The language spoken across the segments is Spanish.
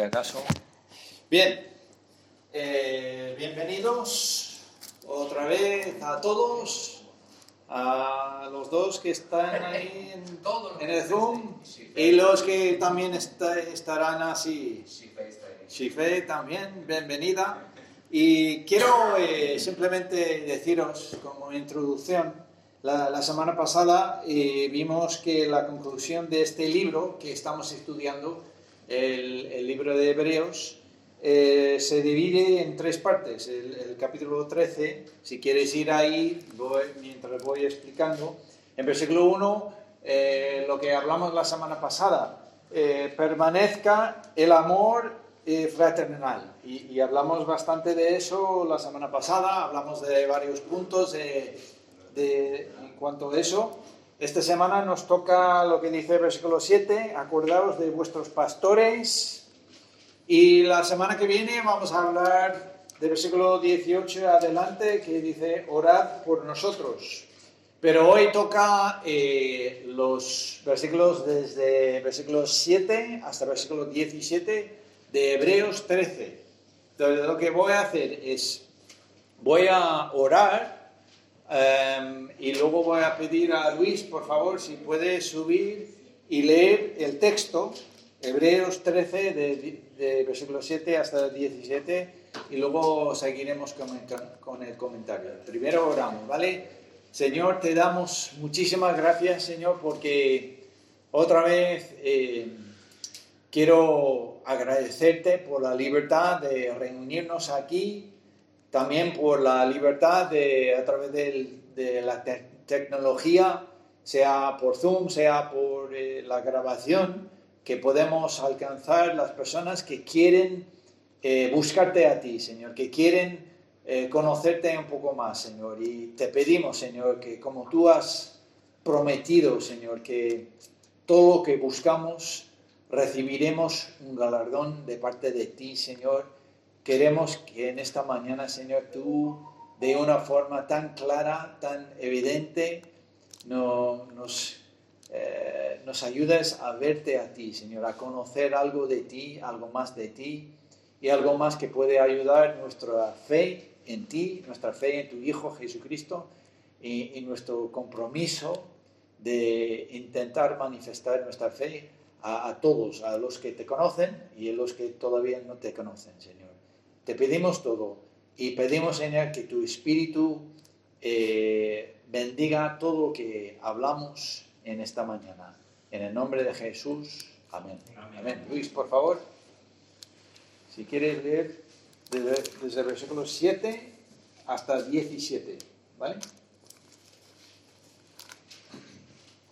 acaso. Bien, eh, bienvenidos otra vez a todos, a los dos que están ahí en, en el Zoom y los que también está- estarán así. Shife también, bienvenida. Y quiero eh, simplemente deciros como introducción, la, la semana pasada eh, vimos que la conclusión de este libro que estamos estudiando, el, el libro de Hebreos, eh, se divide en tres partes. El, el capítulo 13, si quieres ir ahí, voy- mientras voy explicando, en versículo 1, eh, lo que hablamos la semana pasada, eh, permanezca el amor eh, fraternal. Y, y hablamos bastante de eso la semana pasada, hablamos de varios puntos de, de- en cuanto a eso. Esta semana nos toca lo que dice el versículo 7, acordaos de vuestros pastores. Y la semana que viene vamos a hablar del versículo 18 adelante que dice, orad por nosotros. Pero hoy toca eh, los versículos desde versículo 7 hasta versículo 17 de Hebreos 13. Entonces lo que voy a hacer es, voy a orar em, y luego voy a pedir a Luis, por favor, si puede subir y leer el texto, Hebreos 13, de, de versículo 7 hasta el 17, y luego seguiremos con el comentario. Primero oramos, ¿vale? Señor, te damos muchísimas gracias, Señor, porque otra vez eh, quiero agradecerte por la libertad de reunirnos aquí, también por la libertad de, a través del- de la te- tecnología, sea por Zoom, sea por eh, la grabación, que podemos alcanzar las personas que quieren eh, buscarte a ti, Señor, que quieren eh, conocerte un poco más, Señor. Y te pedimos, Señor, que como tú has prometido, Señor, que todo lo que buscamos recibiremos un galardón de parte de ti, Señor. Queremos que en esta mañana, Señor, tú de una forma tan clara, tan evidente, eh, nos ayudes a verte a ti, Señor, a conocer algo de ti, algo más de ti y algo más que puede ayudar nuestra fe en ti, nuestra fe en tu Hijo Jesucristo y, nuestro compromiso de intentar manifestar nuestra fe a todos, a los que te conocen y a los que todavía no te conocen, Señor. Te pedimos todo y pedimos, Señor, que tu Espíritu eh, bendiga todo lo que hablamos en esta mañana. En el nombre de Jesús, amén. Amén. Luis, por favor, si quieres leer desde, desde el versículo 7 hasta el 17, ¿vale?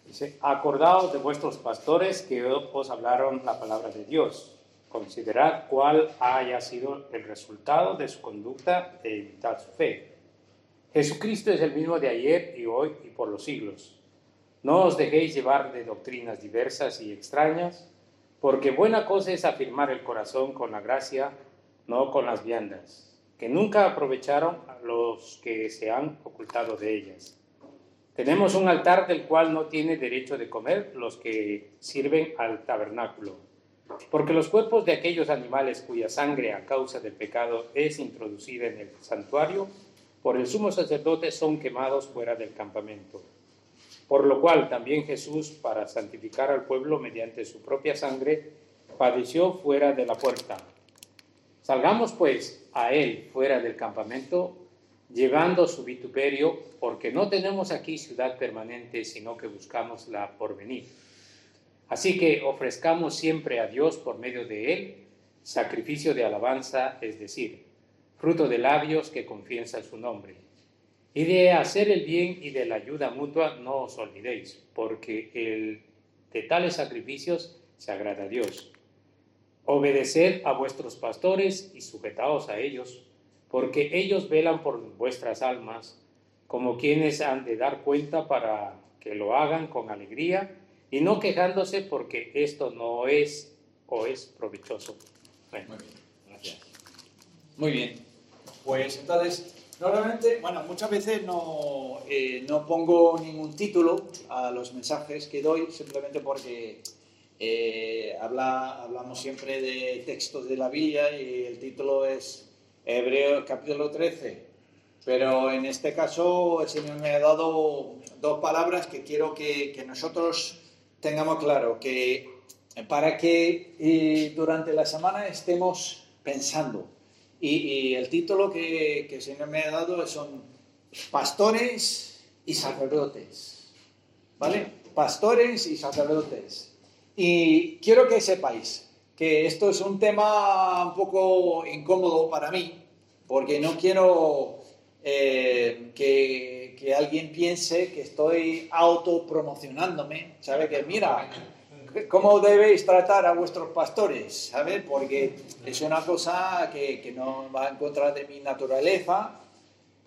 Dice, acordaos de vuestros pastores que os hablaron la palabra de Dios. Considerad cuál haya sido el resultado de su conducta e imitad su fe. Jesucristo es el mismo de ayer y hoy y por los siglos. No os dejéis llevar de doctrinas diversas y extrañas, porque buena cosa es afirmar el corazón con la gracia, no con las viandas, que nunca aprovecharon los que se han ocultado de ellas. Tenemos un altar del cual no tiene derecho de comer los que sirven al tabernáculo, porque los cuerpos de aquellos animales cuya sangre a causa del pecado es introducida en el santuario, por el sumo sacerdote son quemados fuera del campamento. Por lo cual también Jesús, para santificar al pueblo mediante su propia sangre, padeció fuera de la puerta. Salgamos pues a él fuera del campamento, llevando su vituperio, porque no tenemos aquí ciudad permanente, sino que buscamos la porvenir. Así que ofrezcamos siempre a Dios por medio de él sacrificio de alabanza, es decir, fruto de labios que confiesa su nombre. Y de hacer el bien y de la ayuda mutua no os olvidéis, porque el de tales sacrificios se agrada a Dios. Obedeced a vuestros pastores y sujetaos a ellos, porque ellos velan por vuestras almas, como quienes han de dar cuenta para que lo hagan con alegría y no quejándose porque esto no es o es provechoso. Bueno, Muy bien. gracias. Muy bien. Pues entonces, normalmente, bueno, muchas veces no, eh, no pongo ningún título a los mensajes que doy, simplemente porque eh, habla, hablamos siempre de textos de la Biblia y el título es Hebreos capítulo 13. Pero en este caso el Señor me ha dado dos palabras que quiero que, que nosotros tengamos claro, que para que eh, durante la semana estemos pensando. Y, el título que, que el me ha dado son Pastores y Sacerdotes. ¿Vale? Pastores y Sacerdotes. Y quiero que sepáis que esto es un tema un poco incómodo para mí, porque no quiero eh, que, que, alguien piense que estoy autopromocionándome, ¿sabe? Que mira, ¿cómo debéis tratar a vuestros pastores? ¿Sabe? Porque es una cosa que, que, no va en contra de mi naturaleza,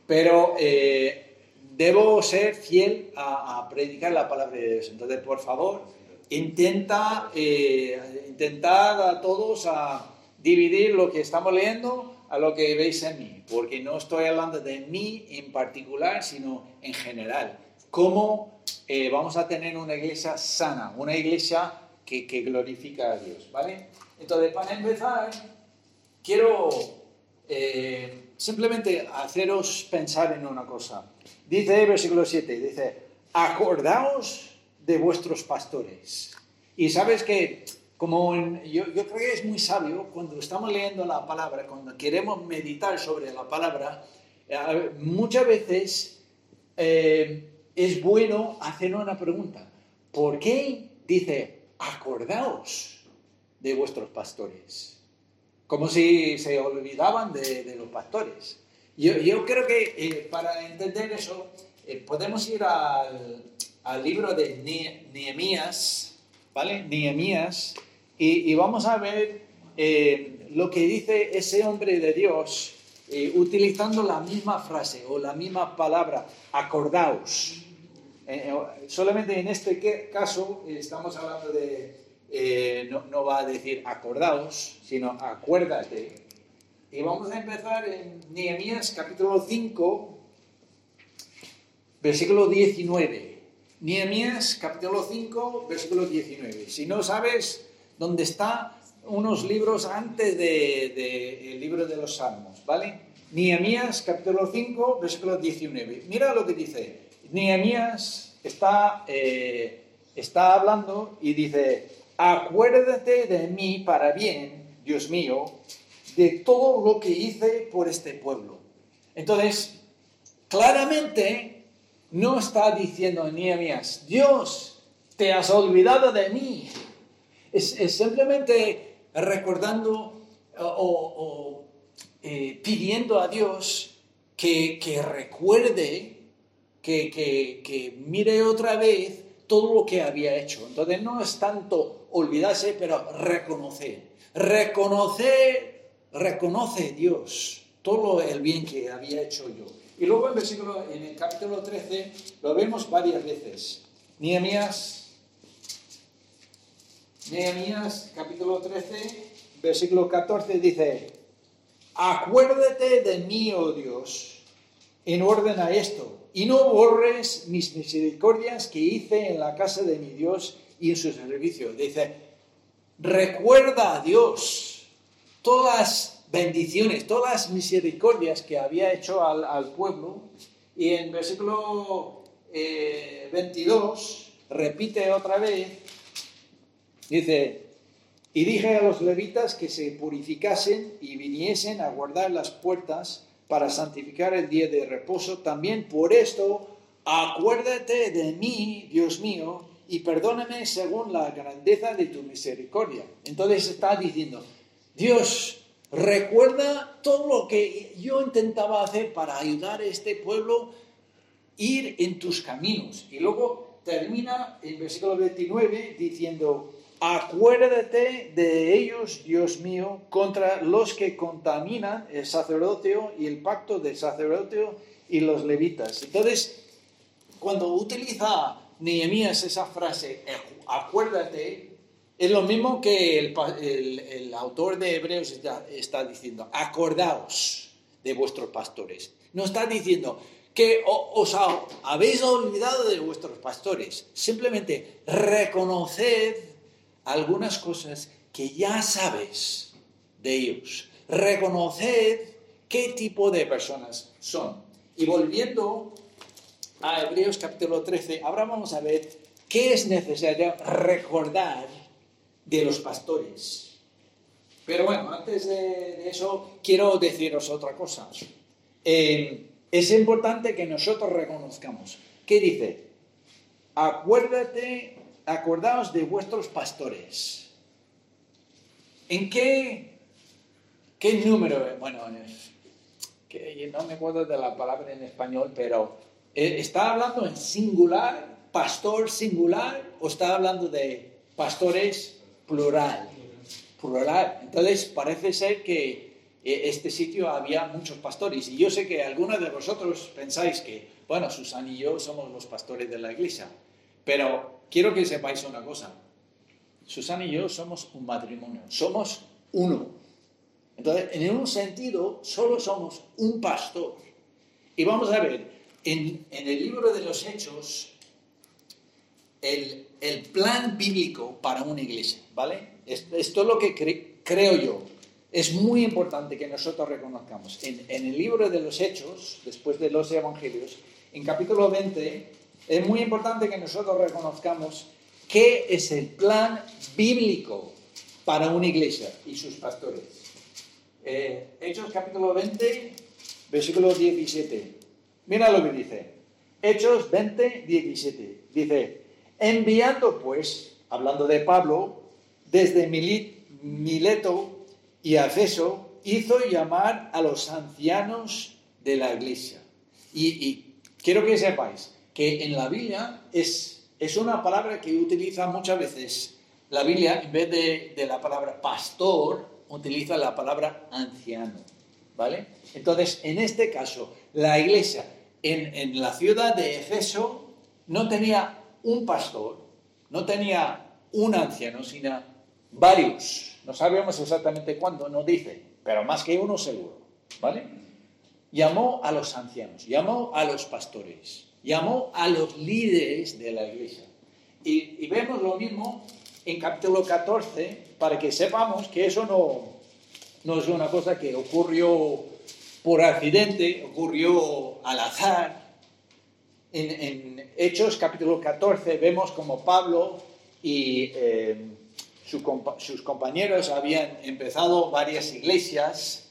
pero eh, debo ser fiel a, a, predicar la palabra de Dios. Entonces, por favor, intenta, eh, intentad a todos a dividir lo que estamos leyendo a lo que veis en mí, porque no estoy hablando de mí en particular, sino en general. Cómo eh, vamos a tener una iglesia sana, una iglesia que, glorifica a Dios, ¿vale? Entonces, para empezar, quiero eh, simplemente haceros pensar en una cosa. Dice versículo 7, dice, acordaos de vuestros pastores. Y sabes que como yo, yo, creo que es muy sabio cuando estamos leyendo la palabra, cuando queremos meditar sobre la palabra, eh, muchas veces eh, es bueno hacer una pregunta. ¿Por qué dice, acordaos de vuestros pastores? Como si se olvidaban de, de los pastores. Yo, yo, creo que eh, para entender eso, podemos ir al, al libro de Nehemías, ¿vale? Nehemías y, vamos a ver eh, lo que dice ese hombre de Dios eh, utilizando la misma frase o la misma palabra, acordaos. Eh, solamente en este caso estamos hablando de, no, va a decir acordaos, sino acuérdate. Y vamos a empezar en Nehemías capítulo 5, versículo 19. Nehemías capítulo 5, versículo 19. Si no sabes, donde está unos libros antes del de, libro de los Salmos, ¿vale? Nehemías capítulo 5, versículo 19. Mira lo que dice. Nehemías está, eh, está hablando y dice, acuérdate de mí para bien, Dios mío, de todo lo que hice por este pueblo. Entonces, claramente no está diciendo Nehemías, Dios, te has olvidado de mí, es, simplemente recordando o, eh, pidiendo a Dios que, recuerde, que, que, mire otra vez todo lo que había hecho. Entonces no es tanto olvidarse, pero reconocer. Reconocer, reconoce Dios todo el bien que había hecho yo. Y luego en, versículo, en el capítulo 13 lo vemos varias veces. Nehemías Nehemías capítulo 13, versículo 14 dice, acuérdate de mí, oh Dios, en orden a esto, y no borres mis misericordias que hice en la casa de mi Dios y en su servicio. Dice, recuerda a Dios todas bendiciones, todas las misericordias que había hecho al, pueblo. Y en versículo 22 eh, repite otra vez, Dice, y dije a los levitas que se purificasen y viniesen a guardar las puertas para santificar el día de reposo. También por esto, acuérdate de mí, Dios mío, y perdóname según la grandeza de tu misericordia. Entonces está diciendo, Dios, recuerda todo lo que yo intentaba hacer para ayudar a este pueblo ir en tus caminos. Y luego termina en versículo 29 diciendo, Acuérdate de ellos, Dios mío, contra los que contaminan el sacerdocio y el pacto del sacerdocio y los levitas. Entonces, cuando utiliza Nehemías esa frase, acuérdate, es lo mismo que el, autor de Hebreos está, diciendo, acordaos de vuestros pastores. No está diciendo que os habéis olvidado de vuestros pastores, simplemente reconoced algunas cosas que ya sabes de ellos. Reconoced qué tipo de personas son. Y volviendo a Hebreos capítulo 13, ahora vamos a ver qué es necesario recordar de los pastores. Pero bueno, antes de, eso, quiero deciros otra cosa. Eh, es importante que nosotros reconozcamos. ¿Qué dice? Acuérdate, acordaos de vuestros pastores. ¿En qué, qué número? Bueno, que no me acuerdo de la palabra en español, pero eh, ¿está hablando en singular, pastor singular, o está hablando de pastores plural? Plural. Entonces parece ser que eh, este sitio había muchos pastores. Y yo sé que algunos de vosotros pensáis que, bueno, Susana y yo somos los pastores de la iglesia. Pero quiero que sepáis una cosa. Susana y yo somos un matrimonio, somos uno. Entonces, en un sentido, solo somos un pastor. Y vamos a ver, en, el libro de los Hechos, el, plan bíblico para una iglesia, ¿vale? Esto, es lo que creo yo. Es muy importante que nosotros reconozcamos. En, en el libro de los Hechos, después de los Evangelios, en capítulo 20, es muy importante que nosotros reconozcamos qué es el plan bíblico para una iglesia y sus pastores. Eh, Hechos capítulo 20, versículo 17. Mira lo que dice. Hechos 20, 17. Dice, enviando pues, hablando de Pablo, desde Mileto y Efeso, hizo llamar a los ancianos de la iglesia. y quiero que sepáis, que en la Biblia es, es una palabra que utiliza muchas veces. La Biblia, en vez de, la palabra pastor, utiliza la palabra anciano. ¿Vale? Entonces, en este caso, la iglesia en, en la ciudad de Efeso no tenía un pastor, no tenía un anciano, sino varios. No sabemos exactamente cuándo, no dice, pero más que uno seguro. ¿Vale? Llamó a los ancianos, llamó a los pastores llamó a los líderes de la iglesia. Y, vemos lo mismo en capítulo 14 para que sepamos que eso no, no es una cosa que ocurrió por accidente, ocurrió al azar. En, Hechos capítulo 14 vemos como Pablo y eh, sus compañeros habían empezado varias iglesias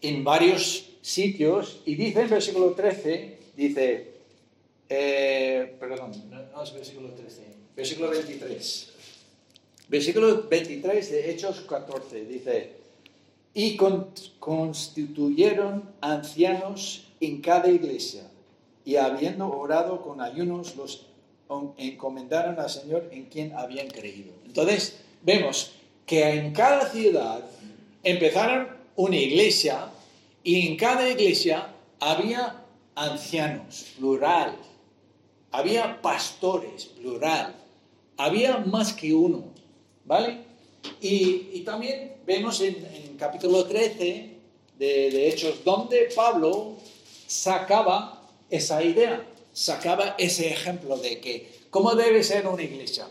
en varios sitios y dice en versículo 13, dice, eh, perdón, no, es versículo 13, versículo 23. Versículo 23 de Hechos 14 dice, y constituyeron ancianos en cada iglesia, y habiendo orado con ayunos, los encomendaron al Señor en quien habían creído. Entonces, vemos que en cada ciudad empezaron una iglesia y en cada iglesia había ancianos, plural, había pastores, plural, había más que uno, ¿vale? Y, también vemos en, capítulo 13 de, de Hechos donde Pablo sacaba esa idea, sacaba ese ejemplo de que cómo debe ser una iglesia,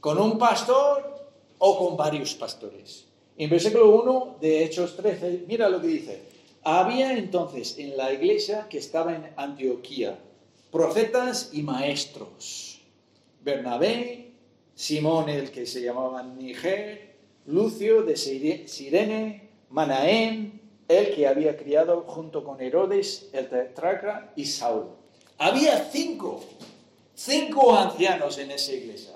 con un pastor o con varios pastores. En versículo 1 de Hechos 13, mira lo que dice. Había entonces en la iglesia que estaba en Antioquía profetas y maestros. Bernabé, Simón el que se llamaba Niger, Lucio de Sirene, Manaén, el que había criado junto con Herodes, el tetrarca y Saulo. Había cinco, cinco ancianos en esa iglesia,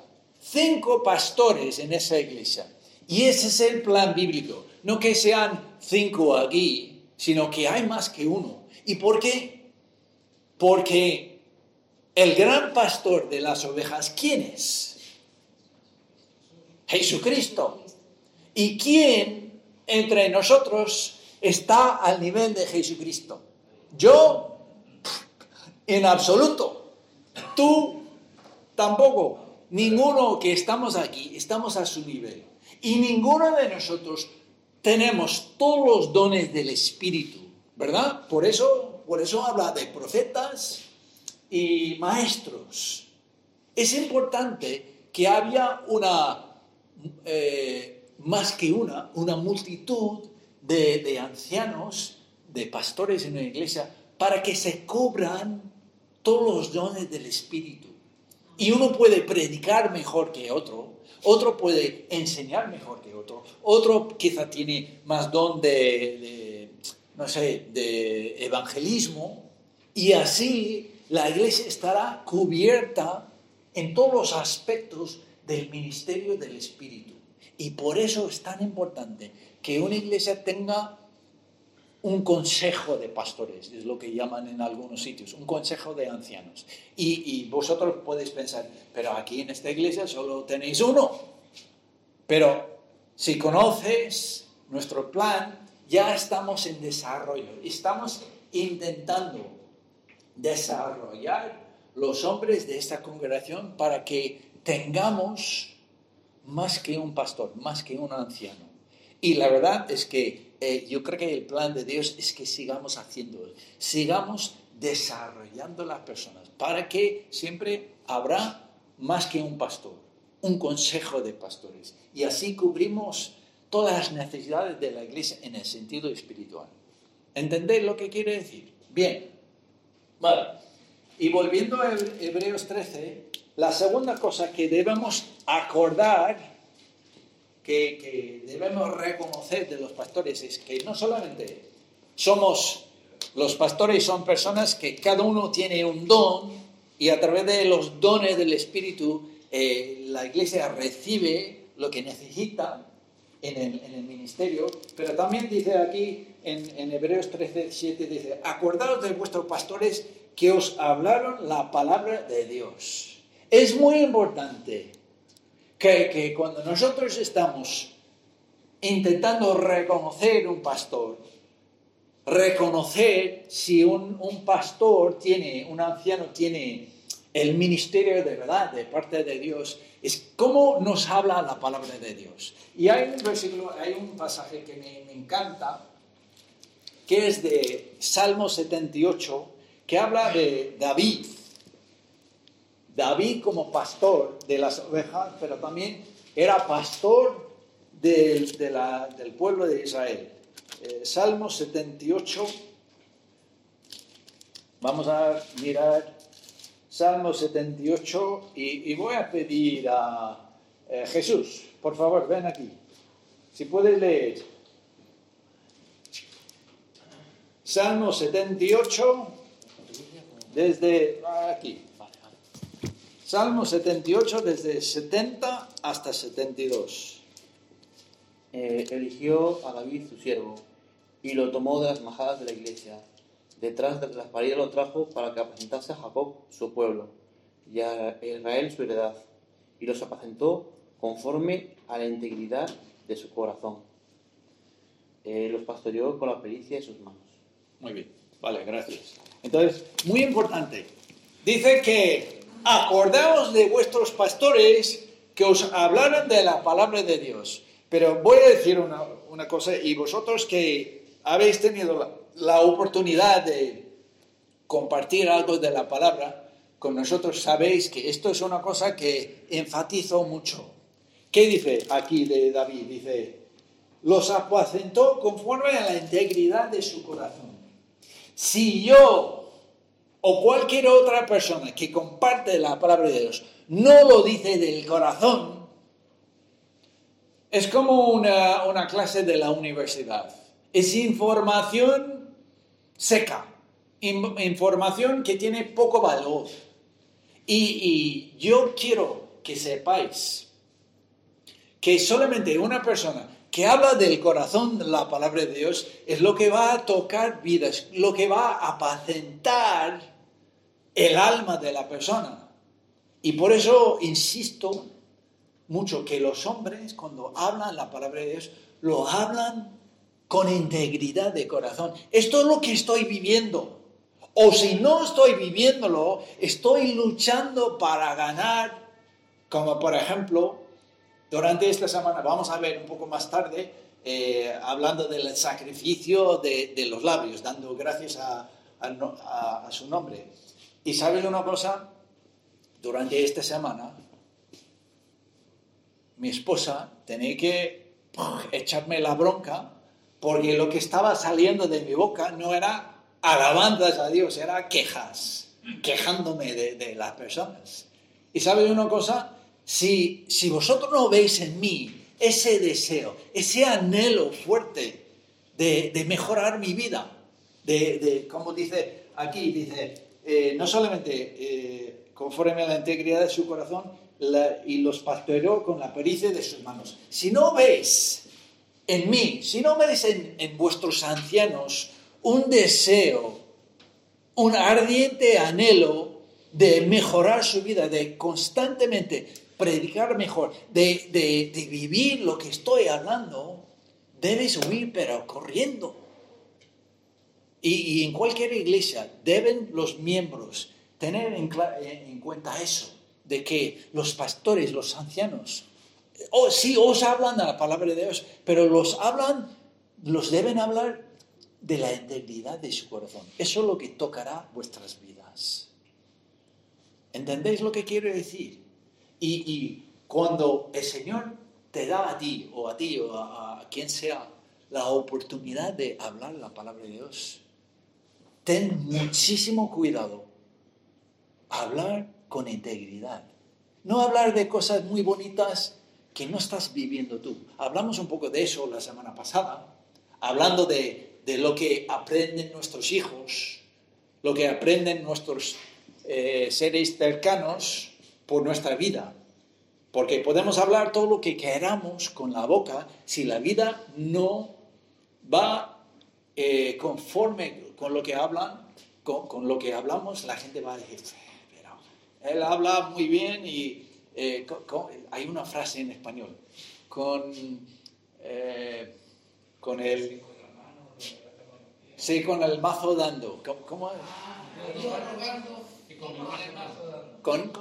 cinco pastores en esa iglesia. Y ese es el plan bíblico. No que sean cinco aquí, sino que hay más que uno. ¿Y por qué? Porque el gran pastor de las ovejas, ¿quién es? Jesucristo. ¿Y quién entre nosotros está al nivel de Jesucristo? Yo, en absoluto. Tú, tampoco. Ninguno que estamos aquí estamos a su nivel. Y ninguno de nosotros tenemos todos los dones del Espíritu, ¿verdad? Por eso, por eso habla de profetas, y maestros. Es importante que había una, eh, más que una, una multitud de, de ancianos, de pastores en la iglesia, para que se cubran todos los dones del Espíritu. Y uno puede predicar mejor que otro, otro puede enseñar mejor que otro, otro quizá tiene más don de, no sé, de evangelismo, y así la iglesia estará cubierta en todos los aspectos del ministerio del Espíritu. Y por eso es tan importante que una iglesia tenga un consejo de pastores, es lo que llaman en algunos sitios, un consejo de ancianos. Y, vosotros podéis pensar, pero aquí en esta iglesia solo tenéis uno. Pero si conoces nuestro plan, ya estamos en desarrollo, estamos intentando desarrollar los hombres de esta congregación para que tengamos más que un pastor, más que un anciano. Y la verdad es que eh, yo creo que el plan de Dios es que sigamos haciendo, sigamos desarrollando las personas, para que siempre habrá más que un pastor, un consejo de pastores. Y así cubrimos todas las necesidades de la iglesia en el sentido espiritual. ¿Entendéis lo que quiere decir? Bien. Vale. Y volviendo a Hebreos 13, la segunda cosa que debemos acordar que, debemos reconocer de los pastores es que no solamente somos, los pastores son personas que cada uno tiene un don y a través de los dones del Espíritu eh, la iglesia recibe lo que necesita en el, ministerio, pero también dice aquí en, en Hebreos 13, 7, dice, acordaos de vuestros pastores que os hablaron la palabra de Dios. Es muy importante que, cuando nosotros estamos intentando reconocer un pastor, reconocer si un, pastor tiene, un anciano tiene el ministerio de verdad de parte de Dios, es cómo nos habla la palabra de Dios. Y hay un versículo, hay un pasaje que me, me encanta, que es de Salmo 78, que habla de David. David como pastor de las ovejas, pero también era pastor del, del pueblo de Israel. Eh, Salmo 78, vamos a mirar Salmo 78 y, voy a pedir a eh, Jesús, por favor, ven aquí. Si puedes leer. Salmo 78, desde aquí. Salmo 78 desde 70 hasta 72. Eh, eligió a David su siervo y lo tomó de las majadas de la iglesia. Detrás de las paredes lo trajo para que apacentase a Jacob su pueblo y a Israel su heredad. Y los apacentó conforme a la integridad de su corazón. Eh, los pastoreó con la pericia de sus manos. Muy bien, vale, gracias. Entonces, muy importante. Dice que acordaos de vuestros pastores que os hablaron de la palabra de Dios. Pero voy a decir una, cosa, y vosotros que habéis tenido la, oportunidad de compartir algo de la palabra con nosotros, sabéis que esto es una cosa que enfatizo mucho. ¿Qué dice aquí de David? Dice, los apacentó conforme a la integridad de su corazón. Si yo o cualquier otra persona que comparte la palabra de Dios no lo dice del corazón, es como una, clase de la universidad. Es información seca, información que tiene poco valor. Y, y yo quiero que sepáis que solamente una persona que habla del corazón la palabra de Dios es lo que va a tocar vidas, lo que va a apacentar el alma de la persona. Y por eso insisto mucho que los hombres cuando hablan la palabra de Dios, lo hablan con integridad de corazón. Esto es lo que estoy viviendo. O si no estoy viviéndolo, estoy luchando para ganar, como por ejemplo, durante esta semana, vamos a ver un poco más tarde, eh, hablando del sacrificio de, los labios, dando gracias a su nombre. Y sabes una cosa, durante esta semana mi esposa tenía que echarme la bronca porque lo que estaba saliendo de mi boca no era alabanzas a Dios, era quejas, quejándome de, las personas. Y sabe una cosa, si, si vosotros no veis en mí ese deseo, ese anhelo fuerte de, mejorar mi vida, de, como dice aquí, dice, eh, no solamente eh, conforme a la integridad de su corazón y los pastoreó con la pericia de sus manos. Si no veis en mí, si no veis en, en vuestros ancianos un deseo, un ardiente anhelo de mejorar su vida, de constantemente predicar mejor, de, de, vivir lo que estoy hablando, debes huir, pero corriendo. Y, en cualquier iglesia deben los miembros tener en, en, cuenta eso, de que los pastores, los ancianos, oh, sí, os hablan de la palabra de Dios, pero los hablan, los deben hablar de la integridad de su corazón. Eso es lo que tocará vuestras vidas. ¿Entendéis lo que quiero decir? Y, cuando el Señor te da a ti, o a ti, o a, quien sea, la oportunidad de hablar la palabra de Dios, ten muchísimo cuidado. Hablar con integridad. No hablar de cosas muy bonitas que no estás viviendo tú. Hablamos un poco de eso la semana pasada, hablando de, lo que aprenden nuestros hijos, lo que aprenden nuestros eh, seres cercanos, por nuestra vida. Porque podemos hablar todo lo que queramos con la boca si la vida no va eh, conforme con lo que hablan, con, lo que hablamos, la gente va a decir, pero él habla muy bien y eh, hay una frase en español, con, eh, con el... Sí, con el mazo dando. ¿Cómo? cómo? Con,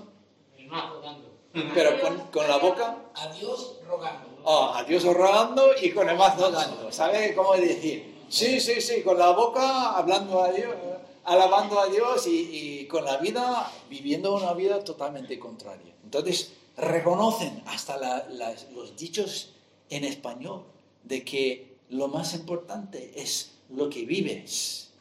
pero con, con, la boca. A Dios rogando. Oh, a Dios rogando y con el mazo dando. ¿Sabe cómo decir? Sí, sí, sí, con la boca hablando a Dios, alabando a Dios y, con la vida viviendo una vida totalmente contraria. Entonces, reconocen hasta los dichos en español de que lo más importante es lo que vives.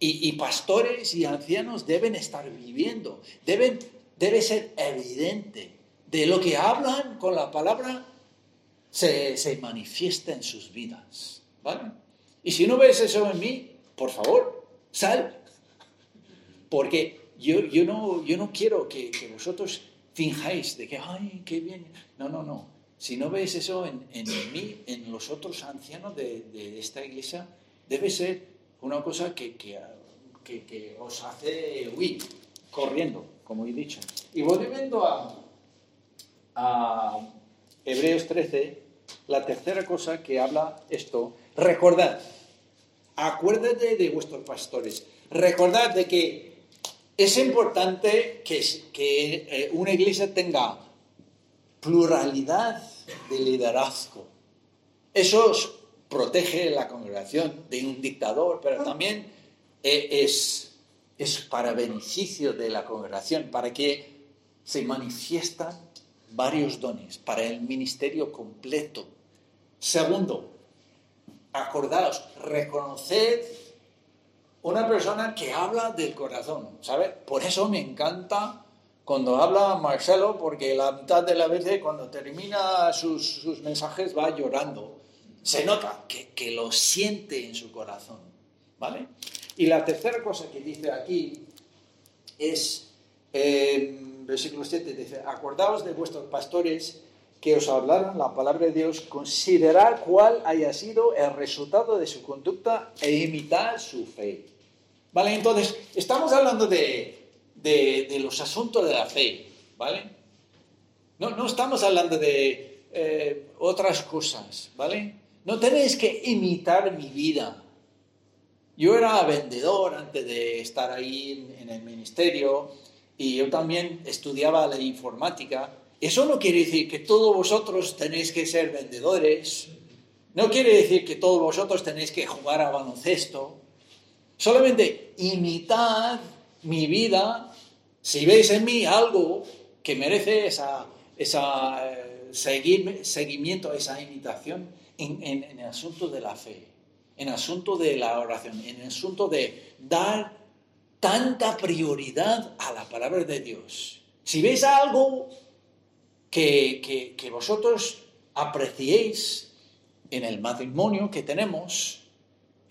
Y, y, pastores y ancianos deben estar viviendo, deben debe ser evidente. De lo que hablan con la palabra se, manifiesta en sus vidas. ¿Vale? Y si no ves eso en mí, por favor, sal. Porque yo, yo, no, yo no quiero que, vosotros finjáis de que, ay, qué bien. No, no, no. Si no veis eso en, mí, en los otros ancianos de, esta iglesia, debe ser una cosa que, que, que os hace huir corriendo como he dicho. Y volviendo a, a Hebreos 13, la tercera cosa que habla esto, recordad, acuérdate de vuestros pastores, recordad de que es importante que, eh, una iglesia tenga pluralidad de liderazgo. Eso protege la congregación de un dictador, pero también eh, es es para beneficio de la congregación, para que se manifiestan varios dones, para el ministerio completo. Segundo, acordaos, reconoced una persona que habla del corazón, ¿sabes? Por eso me encanta cuando habla Marcelo, porque la mitad de la veces cuando termina sus, mensajes va llorando. Se nota que, que lo siente en su corazón, ¿vale? Y la tercera cosa que dice aquí es, en versículo 7, dice, acordaos de vuestros pastores que os hablaron la palabra de Dios, considerar cuál haya sido el resultado de su conducta e imitar su fe. ¿Vale? Entonces, estamos hablando de, de, los asuntos de la fe, ¿vale? No, no estamos hablando de eh, otras cosas, ¿vale? No tenéis que imitar mi vida, yo era vendedor antes de estar ahí en el ministerio y yo también estudiaba la informática. Eso no quiere decir que todos vosotros tenéis que ser vendedores, no quiere decir que todos vosotros tenéis que jugar a baloncesto. Solamente imitad mi vida si veis en mí algo que merece esa, esa, eh, seguimiento esa imitación en, en, en el asunto de la fe, en el asunto de la oración, en el asunto de dar tanta prioridad a la palabra de Dios. Si veis algo que, vosotros apreciéis en el matrimonio que tenemos,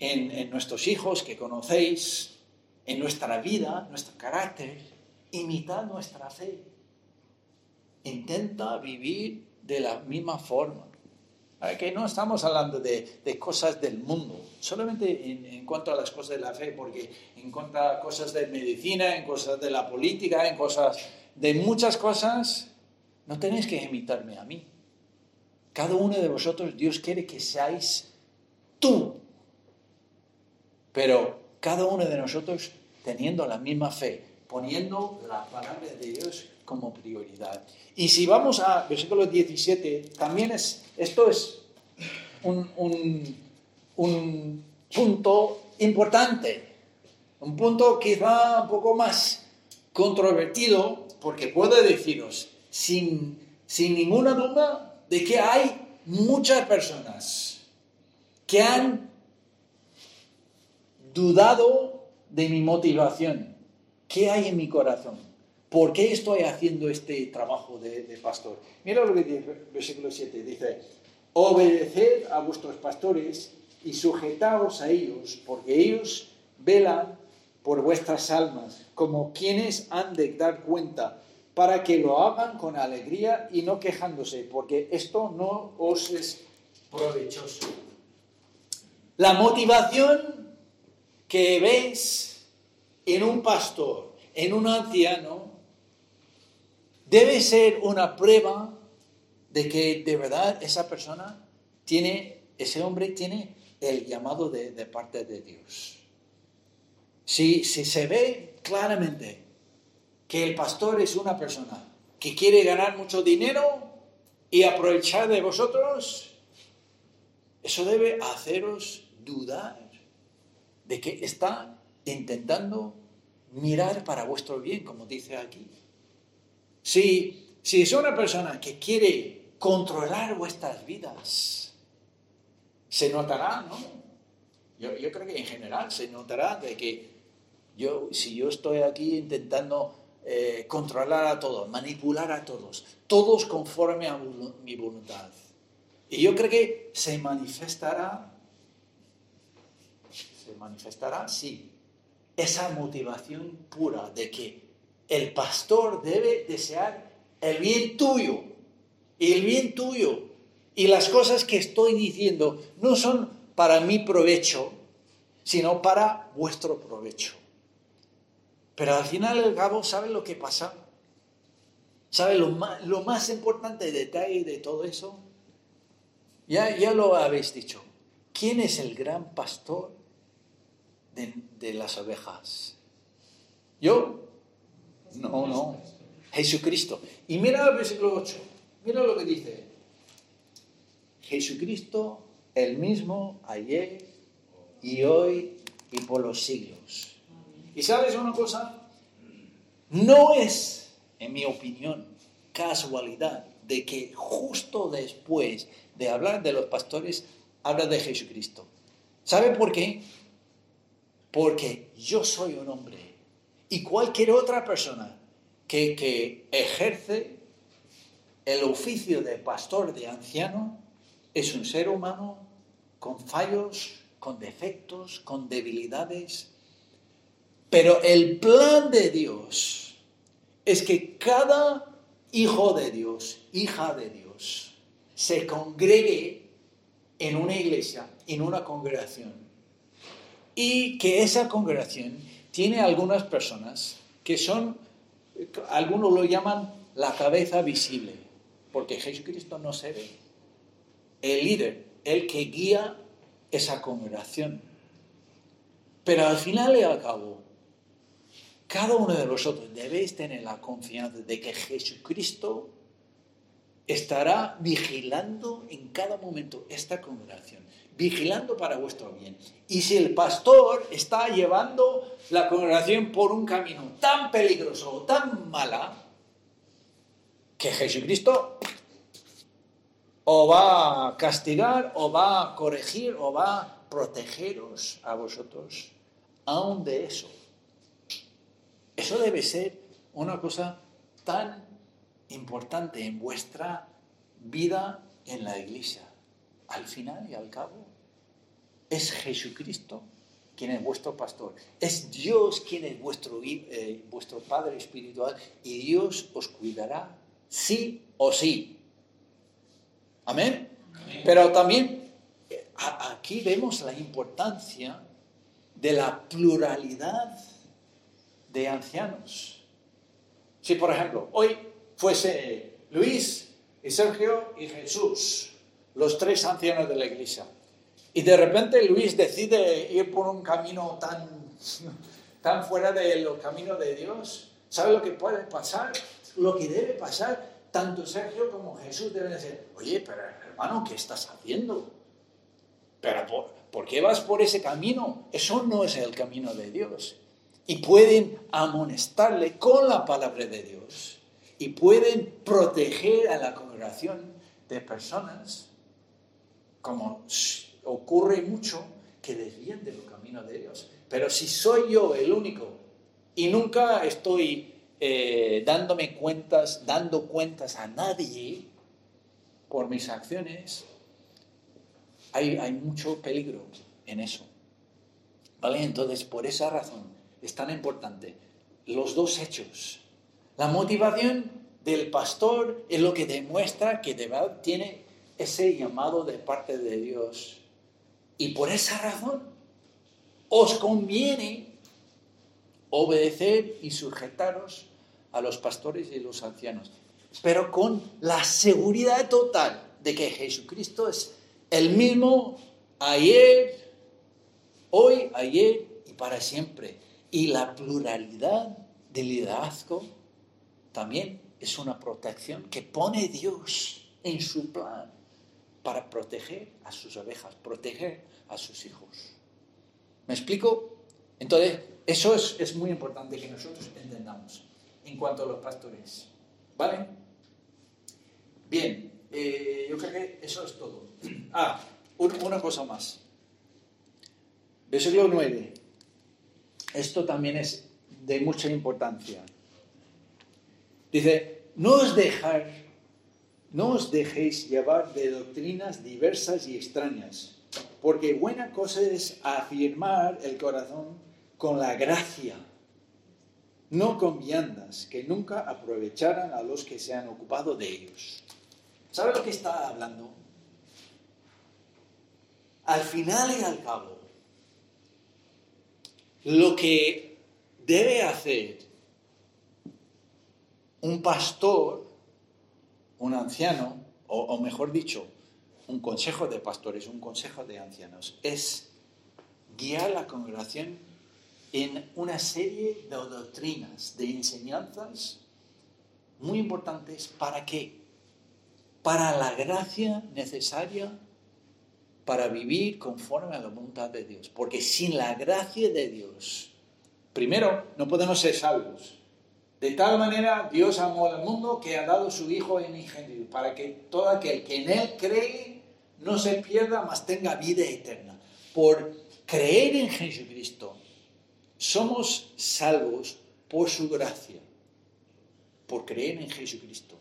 en, nuestros hijos que conocéis, en nuestra vida, nuestro carácter, imitad nuestra fe. Intenta vivir de la misma forma que no estamos hablando de, cosas del mundo, solamente en, en, cuanto a las cosas de la fe, porque en cuanto a cosas de medicina, en cosas de la política, en cosas de muchas cosas, no tenéis que imitarme a mí. Cada uno de vosotros, Dios quiere que seáis tú, pero cada uno de nosotros teniendo la misma fe, poniendo la palabra de Dios como prioridad. Y si vamos a versículo 17, también es, esto es un, un, punto importante, un punto quizá un poco más controvertido, porque puedo deciros sin, sin ninguna duda de que hay muchas personas que han dudado de mi motivación. ¿Qué hay en mi corazón? ¿Por qué estoy haciendo este trabajo de, pastor? Mira lo que dice el versículo 7. Dice, obedeced a vuestros pastores y sujetaos a ellos, porque ellos velan por vuestras almas, como quienes han de dar cuenta, para que lo hagan con alegría y no quejándose, porque esto no os es provechoso. La motivación que veis en un pastor, en un anciano, debe ser una prueba de que de verdad esa persona tiene, ese hombre tiene el llamado de, parte de Dios. Si, si se ve claramente que el pastor es una persona que quiere ganar mucho dinero y aprovechar de vosotros, eso debe haceros dudar de que está intentando mirar para vuestro bien, como dice aquí. Si, si es una persona que quiere controlar vuestras vidas, se notará, ¿no? Yo, yo, creo que en general se notará de que yo, si yo estoy aquí intentando eh, controlar a todos, manipular a todos, todos conforme a mi voluntad. Y yo creo que se manifestará, se manifestará, sí, esa motivación pura de que el pastor debe desear el bien tuyo. El bien tuyo y las cosas que estoy diciendo no son para mi provecho, sino para vuestro provecho. Pero al final el cabo, ¿sabe lo que pasa? ¿Sabe lo más, lo más importante detalle de todo eso? Ya, ya lo habéis dicho. ¿Quién es el gran pastor de, las ovejas? ¿Yo? No, no. Jesucristo. Y mira el versículo 8. Mira lo que dice. Jesucristo, el mismo ayer y hoy y por los siglos. ¿Y sabes una cosa? No es, en mi opinión, casualidad de que justo después de hablar de los pastores, habla de Jesucristo. ¿Sabe por qué? Porque yo soy un hombre y cualquier otra persona que, ejerce el oficio de pastor, de anciano, es un ser humano con fallos, con defectos, con debilidades. Pero el plan de Dios es que cada hijo de Dios, hija de Dios, se congregue en una iglesia, en una congregación. Y que esa congregación tiene algunas personas que son, algunos lo llaman la cabeza visible, porque Jesucristo no se ve. El líder, el que guía esa congregación. Pero al final y al cabo, cada uno de vosotros debéis tener la confianza de que Jesucristo estará vigilando en cada momento esta congregación vigilando para vuestro bien. Y si el pastor está llevando la congregación por un camino tan peligroso o tan mala, que Jesucristo o va a castigar, o va a corregir, o va a protegeros a vosotros, aún de eso. Eso debe ser una cosa tan importante en vuestra vida en la iglesia. Al final y al cabo, es Jesucristo quien es vuestro pastor. Es Dios quien es vuestro, eh, vuestro Padre espiritual y Dios os cuidará sí o sí. Amén. Pero también eh, aquí vemos la importancia de la pluralidad de ancianos. Si, por ejemplo, hoy fuese Luis y Sergio y Jesús, los tres ancianos de la iglesia, y de repente Luis decide ir por un camino tan, tan fuera de los caminos de Dios. ¿Sabe lo que puede pasar? Lo que debe pasar, tanto Sergio como Jesús deben decir, oye, pero hermano, ¿qué estás haciendo? ¿Pero por, por qué vas por ese camino? Eso no es el camino de Dios. Y pueden amonestarle con la palabra de Dios. Y pueden proteger a la congregación de personas como ocurre mucho que desvían de los caminos de Dios. Pero si soy yo el único y nunca estoy eh, dándome cuentas, dando cuentas a nadie por mis acciones, hay, hay mucho peligro en eso. ¿Vale? Entonces, por esa razón es tan importante los dos hechos. La motivación del pastor es lo que demuestra que de verdad tiene ese llamado de parte de Dios y por esa razón os conviene obedecer y sujetaros a los pastores y los ancianos, pero con la seguridad total de que Jesucristo es el mismo ayer, hoy, ayer y para siempre. Y la pluralidad del liderazgo también es una protección que pone Dios en su plan para proteger a sus ovejas, proteger a sus hijos. ¿Me explico? Entonces, eso es, muy importante que nosotros entendamos en cuanto a los pastores. ¿Vale? Bien, eh, yo creo que eso es todo. Ah, una cosa más. Versículo 9. Esto también es de mucha importancia. Dice, no os no os dejéis llevar de doctrinas diversas y extrañas porque buena cosa es afirmar el corazón con la gracia, no con viandas que nunca aprovecharan a los que se han ocupado de ellos. ¿Sabe lo que está hablando? Al final y al cabo, lo que debe hacer un pastor, un anciano, o, mejor dicho, un consejo de pastores, un consejo de ancianos, es guiar la congregación en una serie de doctrinas, de enseñanzas muy importantes. ¿Para qué? Para la gracia necesaria para vivir conforme a la voluntad de Dios. Porque sin la gracia de Dios, primero, no podemos ser salvos. De tal manera Dios amó al mundo que ha dado su Hijo en ingenio, para que todo aquel que en Él cree no se pierda, mas tenga vida eterna. Por creer en Jesucristo, somos salvos por su gracia, por creer en Jesucristo.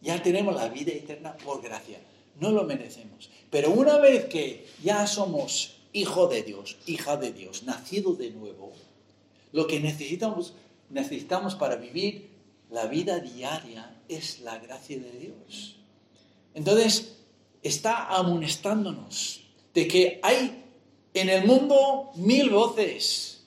Ya tenemos la vida eterna por gracia, no lo merecemos. Pero una vez que ya somos hijo de Dios, hija de Dios, nacido de nuevo, lo que necesitamos, necesitamos para vivir la vida diaria es la gracia de Dios. Entonces, está amonestándonos de que hay en el mundo mil voces.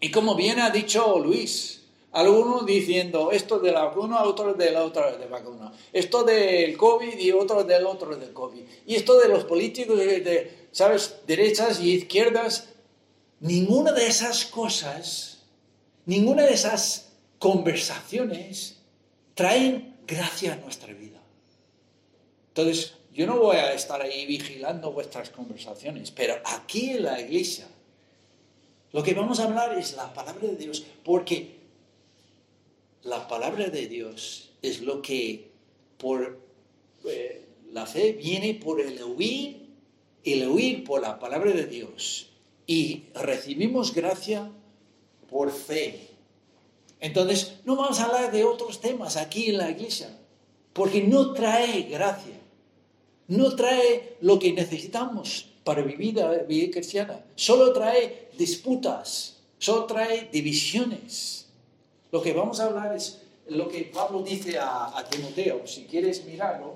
Y como bien ha dicho Luis, algunos diciendo esto de la vacuna, otros de la otra de vacuna, esto del COVID y otros del otro del COVID, y esto de los políticos, de, ¿sabes?, derechas y izquierdas, ninguna de esas cosas, ninguna de esas conversaciones traen gracia a nuestra vida. Entonces, yo no voy a estar ahí vigilando vuestras conversaciones, pero aquí en la iglesia lo que vamos a hablar es la palabra de Dios, porque la palabra de Dios es lo que por, eh, La fe viene por el oír, el oír por la palabra de Dios. Y recibimos gracia por fe. Entonces, no vamos a hablar de otros temas aquí en la iglesia, porque no trae gracia, no trae lo que necesitamos para vivir la vida cristiana, solo trae disputas, solo trae divisiones. Lo que vamos a hablar es lo que Pablo dice a, Timoteo, si quieres mirarlo,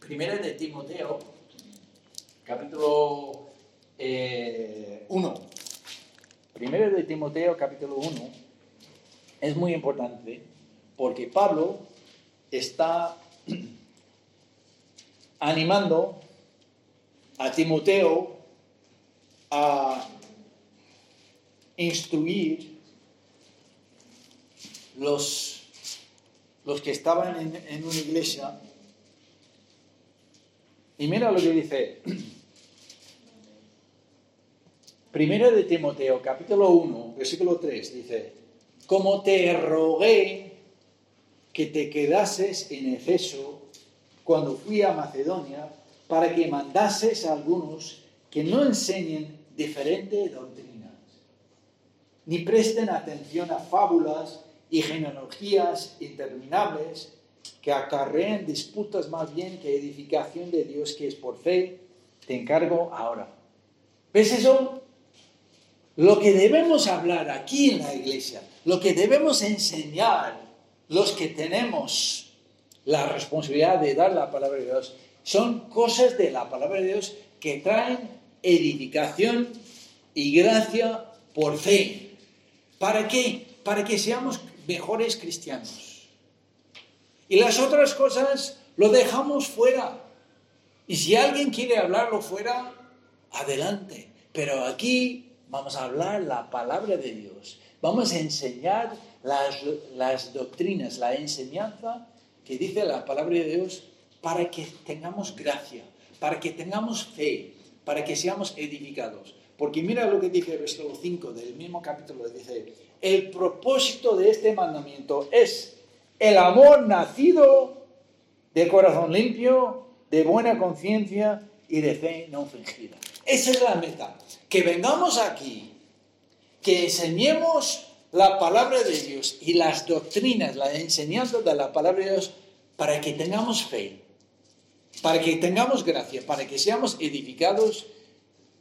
primera de Timoteo, capítulo 1. Eh, primera de Timoteo, capítulo 1, es muy importante porque Pablo está animando a Timoteo a instruir los los que estaban en, una iglesia. Y mira lo que dice. Primero de Timoteo, capítulo 1, versículo 3, dice, como te rogué que te quedases en Efeso cuando fui a Macedonia, para que mandases a algunos que no enseñen diferentes doctrinas, ni presten atención a fábulas y genealogías interminables que acarreen disputas más bien que edificación de Dios que es por fe, te encargo ahora. ¿Ves eso? Lo que debemos hablar aquí en la iglesia, lo que debemos enseñar los que tenemos la responsabilidad de dar la palabra de Dios, son cosas de la palabra de Dios que traen edificación y gracia por fe. ¿Para qué? Para que seamos mejores cristianos. Y las otras cosas lo dejamos fuera. Y si alguien quiere hablarlo fuera, adelante. Pero aquí vamos a hablar la palabra de Dios. Vamos a enseñar las, las doctrinas, la enseñanza que dice la palabra de Dios para que tengamos gracia, para que tengamos fe, para que seamos edificados. Porque mira lo que dice el versículo 5 del mismo capítulo, dice, el propósito de este mandamiento es el amor nacido de corazón limpio, de buena conciencia y de fe no fingida. Esa es la meta. Que vengamos aquí, que enseñemos la palabra de Dios y las doctrinas, la enseñanza de la palabra de Dios para que tengamos fe, para que tengamos gracia, para que seamos edificados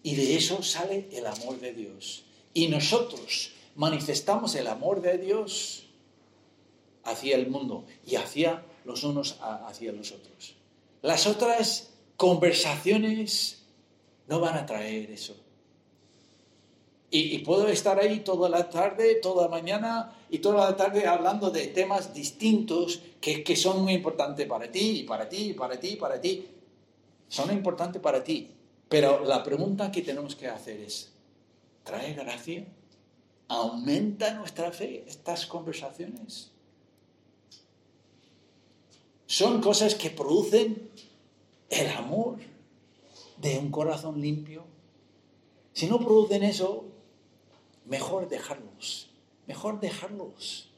y de eso sale el amor de Dios. Y nosotros manifestamos el amor de Dios hacia el mundo y hacia los unos hacia los otros. Las otras conversaciones no van a traer eso. Y, puedo estar ahí toda la tarde, toda la mañana y toda la tarde hablando de temas distintos que, que son muy importantes para ti, y para ti, y para ti, y para ti. Son importantes para ti. Pero la pregunta que tenemos que hacer es, ¿trae gracia? ¿Aumenta nuestra fe estas conversaciones? Son cosas que producen el amor de un corazón limpio. Si no producen eso, mejor dejarlos, mejor dejarlos.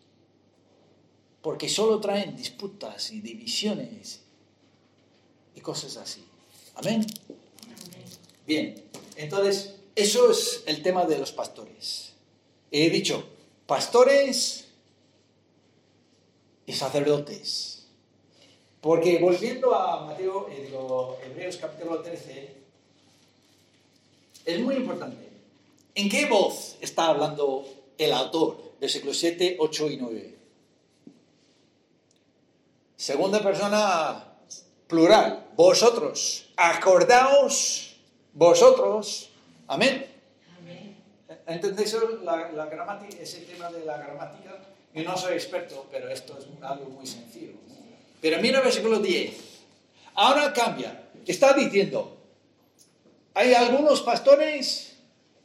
Porque solo traen disputas y divisiones y cosas así. Amén. Bien, entonces, eso es el tema de los pastores he dicho pastores y sacerdotes. Porque volviendo a Mateo, eh, Hebreos capítulo 13, es muy importante. ¿En qué voz está hablando el autor siglo 7, 8 y 9? Segunda persona plural, vosotros. Acordaos vosotros. Amén. ¿Entendéis la, ese tema de la gramática? Yo no soy experto, pero esto es algo muy sencillo. Pero mira el versículo 10. Ahora cambia. Está diciendo, hay algunos pastores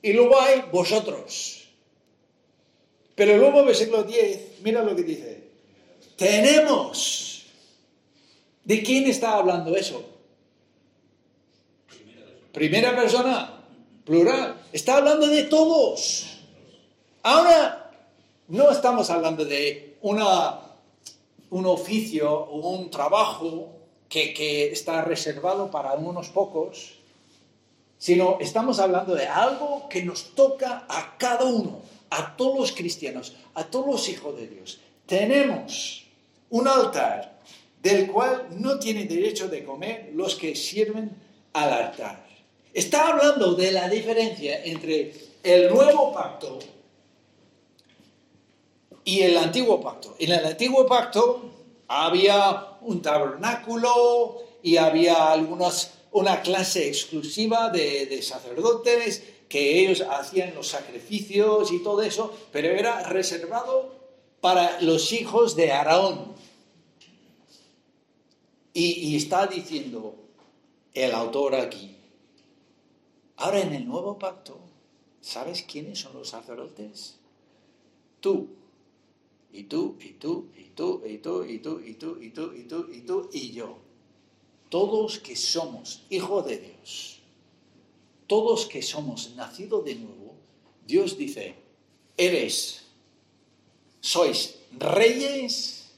y luego hay vosotros. Pero luego versículo 10, mira lo que dice. Tenemos. ¿De quién está hablando eso? Primera persona plural. Está hablando de todos. Ahora, no estamos hablando de una, un oficio o un trabajo que, que está reservado para unos pocos, sino estamos hablando de algo que nos toca a cada uno, a todos los cristianos, a todos los hijos de Dios. Tenemos un altar del cual no tienen derecho de comer los que sirven al altar. Está hablando de la diferencia entre el nuevo pacto y el antiguo pacto. En el antiguo pacto había un tabernáculo y había algunas, una clase exclusiva de, sacerdotes que ellos hacían los sacrificios y todo eso, pero era reservado para los hijos de Aarón. Y, está diciendo el autor aquí, ahora en el nuevo pacto, ¿sabes quiénes son los sacerdotes? Tú, y tú, y tú, y tú, y tú, y tú, y tú, y tú, y tú, y tú, y yo. Todos que somos hijos de Dios, todos que somos nacidos de nuevo, Dios dice, eres, sois reyes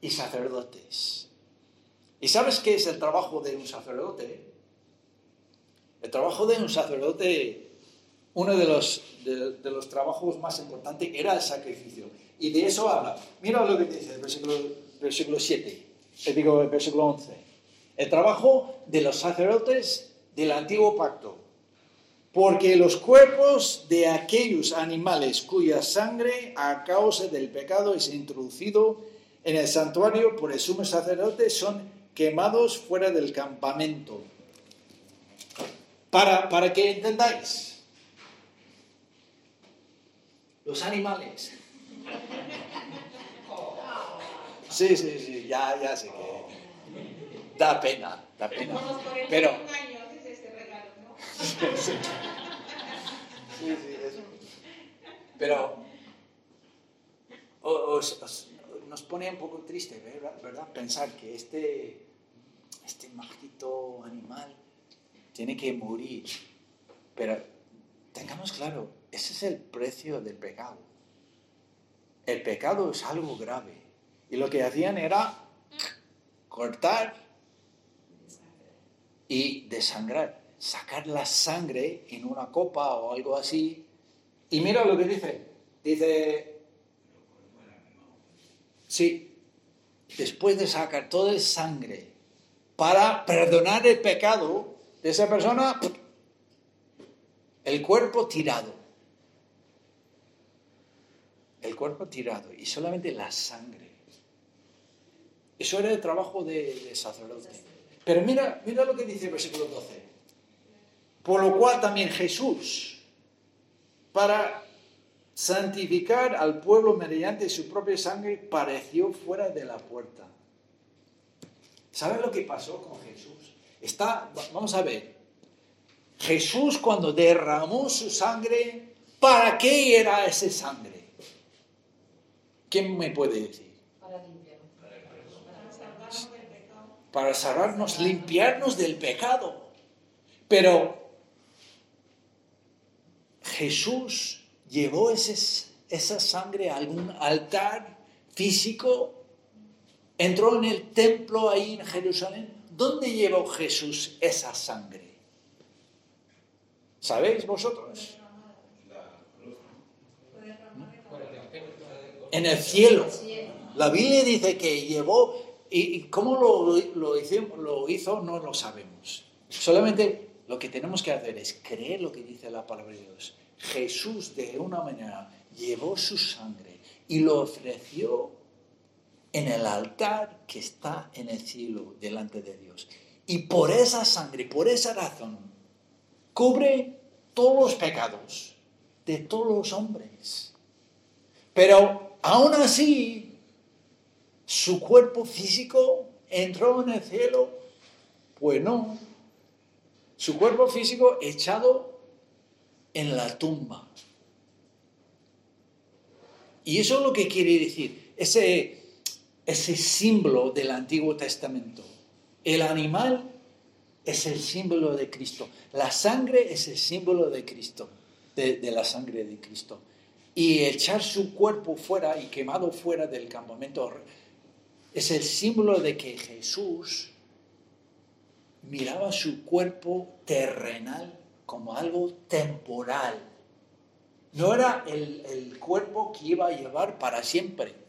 y sacerdotes. ¿Y sabes qué es el trabajo de un sacerdote? El trabajo de un sacerdote, uno de los, de, los trabajos más importantes era el sacrificio. Y de eso habla. Mira lo que dice el versículo, versículo 7, te digo el versículo 11. El trabajo de los sacerdotes del antiguo pacto. Porque los cuerpos de aquellos animales cuya sangre a causa del pecado es introducido en el santuario por el sumo sacerdote son quemados fuera del campamento. Para, para que entendáis, los animales. Sí, sí, sí, ya, ya sé que da pena, da pena. Pero... Sí, sí, eso. Pero nos pone un poco triste, ¿verdad? Pensar que este este mágico animal tiene que morir. Pero tengamos claro, ese es el precio del pecado. El pecado es algo grave. Y lo que hacían era cortar y desangrar, sacar la sangre en una copa o algo así. Y mira lo que dice. Dice, sí, después de sacar toda la sangre para perdonar el pecado de esa persona, el cuerpo tirado. El cuerpo tirado y solamente la sangre. Eso era el trabajo de, sacerdote. Pero mira, mira lo que dice el versículo 12. Por lo cual también Jesús, para santificar al pueblo mediante su propia sangre, pareció fuera de la puerta ¿Sabes lo que pasó con Jesús? Está, vamos a ver, Jesús cuando derramó su sangre, ¿para qué era esa sangre? ¿Quién me puede decir? Para limpiarnos. Para salvarnos, limpiarnos del pecado. Pero Jesús llevó esa sangre a algún altar físico entró en el templo ahí en Jerusalén. ¿Dónde llevó Jesús esa sangre? ¿Sabéis vosotros? En el cielo. La Biblia dice que llevó, y, cómo lo, hizo no lo sabemos. Solamente lo que tenemos que hacer es creer lo que dice la palabra de Dios. Jesús de una manera llevó su sangre y lo ofreció en el altar que está en el cielo delante de Dios. Y por esa sangre, por esa razón, cubre todos los pecados de todos los hombres. Pero aún así, su cuerpo físico entró en el cielo. Pues no. Su cuerpo físico echado en la tumba. Y eso es lo que quiere decir. Ese ese símbolo del Antiguo Testamento. El animal es el símbolo de Cristo. La sangre es el símbolo de Cristo, de, la sangre de Cristo. Y echar su cuerpo fuera y quemado fuera del campamento es el símbolo de que Jesús miraba su cuerpo terrenal como algo temporal. No era el, cuerpo que iba a llevar para siempre.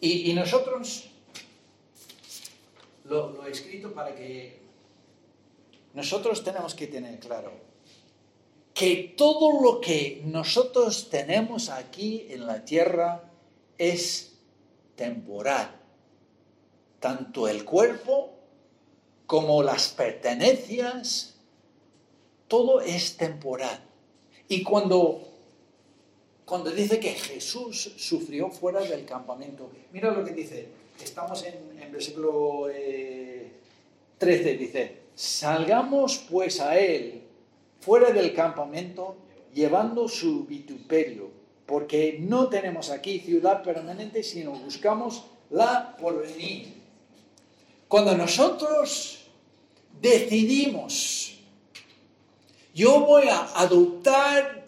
Y, nosotros lo, lo he escrito para que nosotros tenemos que tener claro que todo lo que nosotros tenemos aquí en la tierra es temporal. Tanto el cuerpo como las pertenencias, todo es temporal. Y cuando, cuando dice que Jesús sufrió fuera del campamento, mira lo que dice, estamos en, el versículo 13, eh, dice, salgamos pues a él fuera del campamento llevando su vituperio, porque no tenemos aquí ciudad permanente, sino buscamos la porvenir. Cuando nosotros decidimos, yo voy a adoptar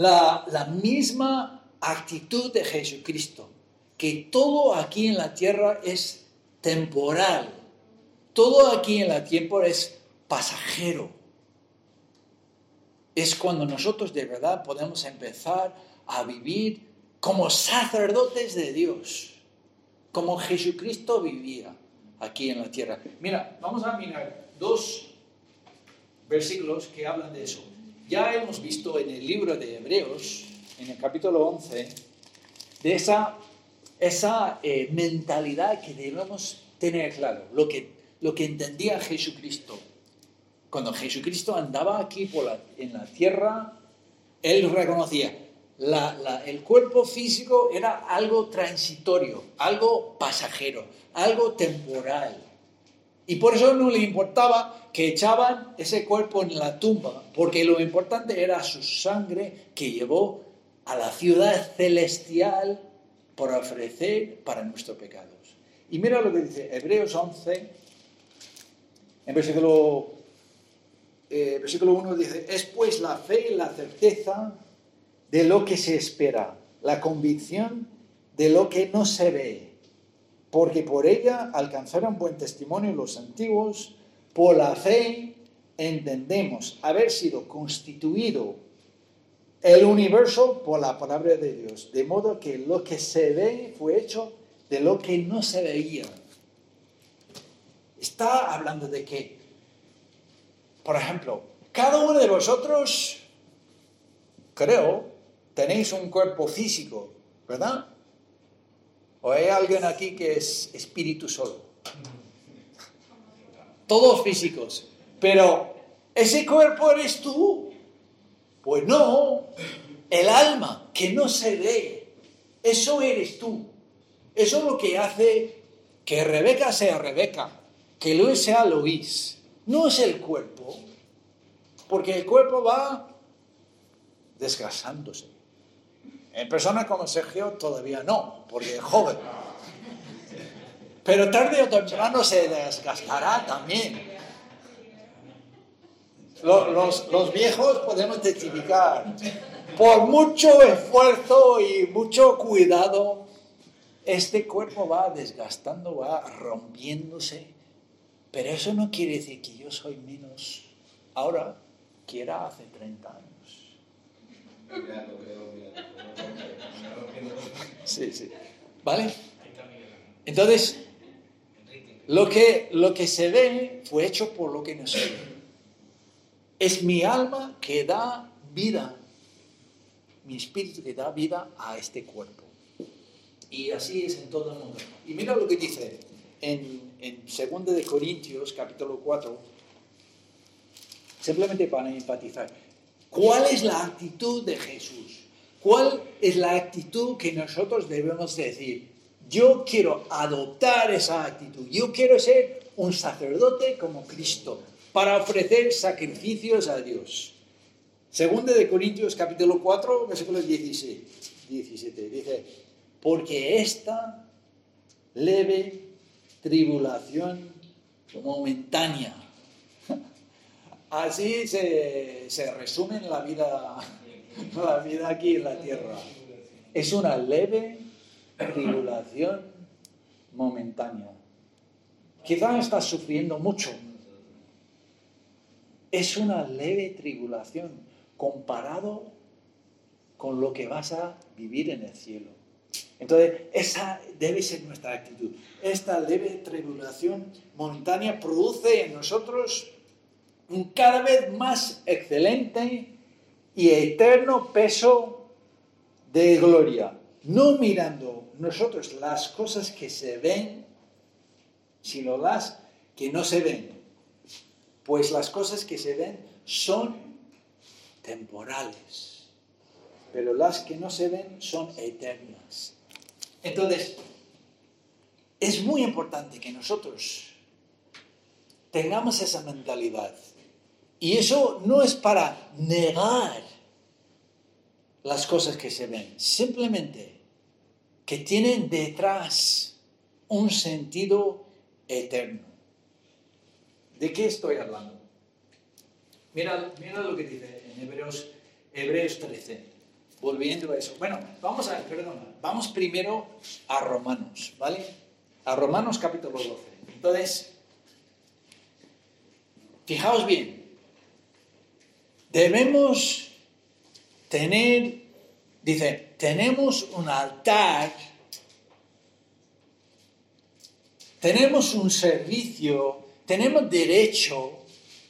la, misma actitud de Jesucristo, que todo aquí en la tierra es temporal, todo aquí en la tierra es pasajero es cuando nosotros de verdad podemos empezar a vivir como sacerdotes de Dios, como Jesucristo vivía aquí en la tierra. Mira, vamos a mirar dos versículos que hablan de eso. Ya hemos visto en el libro de Hebreos, en el capítulo 11, de esa, esa eh, mentalidad que debemos tener claro, lo que, lo que entendía Jesucristo cuando Jesucristo andaba aquí por en la tierra, él reconocía, el cuerpo físico era algo transitorio, algo pasajero, algo temporal. Y por eso no le importaba que echaban ese cuerpo en la tumba, porque lo importante era su sangre que llevó a la ciudad celestial por ofrecer para nuestros pecados. Y mira lo que dice Hebreos 11, en versículo eh, versículo 1 dice, es pues la fe y la certeza de lo que se espera, la convicción de lo que no se ve, porque por ella alcanzaron buen testimonio los antiguos, por la fe entendemos haber sido constituido el universo por la palabra de Dios, de modo que lo que se ve fue hecho de lo que no se veía. Está hablando de que por ejemplo, cada uno de vosotros, creo, tenéis un cuerpo físico, ¿verdad? ¿O hay alguien aquí que es espíritu solo? Todos físicos. Pero, ¿ese cuerpo eres tú? Pues no. El alma que no se ve, eso eres tú. Eso es lo que hace que Rebeca sea Rebeca, que Luis sea Luis no es el cuerpo, porque el cuerpo va desgasándose. En personas como Sergio todavía no, porque es joven. Pero tarde o temprano se desgastará también. Los, los, viejos podemos testificar. Por mucho esfuerzo y mucho cuidado, este cuerpo va desgastando, va rompiéndose pero eso no quiere decir que yo soy menos ahora que era hace 30 años. Sí, sí. ¿Vale? Entonces, lo que, lo que se ve fue hecho por lo que no se ve. Es mi alma que da vida, mi espíritu que da vida a este cuerpo. Y así es en todo el mundo. Y mira lo que dice en en 2 de Corintios, capítulo 4, simplemente para empatizar. ¿Cuál es la actitud de Jesús? ¿Cuál es la actitud que nosotros debemos decir? Yo quiero adoptar esa actitud. Yo quiero ser un sacerdote como Cristo para ofrecer sacrificios a Dios. Segunda de Corintios capítulo 4, versículo 16, 17. Dice, porque esta leve tribulación momentánea. Así se, resume la vida, la vida aquí en la tierra. Es una leve tribulación momentánea. Quizás estás sufriendo mucho es una leve tribulación comparado con lo que vas a vivir en el cielo. Entonces, esa debe ser nuestra actitud. Esta leve tribulación momentánea produce en nosotros un cada vez más excelente y eterno peso de gloria, no mirando nosotros las cosas que se ven, sino las que no se ven. Pues las cosas que se ven son temporales, pero las que no se ven son eternas. Entonces, es muy importante que nosotros tengamos esa mentalidad. Y eso no es para negar las cosas que se ven, simplemente que tienen detrás un sentido eterno. ¿De qué estoy hablando? Mira, mira lo que dice en Hebreos, Hebreos 13, volviendo a eso. Bueno, vamos a, perdona, vamos primero a Romanos, ¿vale? A Romanos capítulo 12. Entonces, fijaos bien, debemos tener, dice, tenemos un altar, tenemos un servicio, tenemos derecho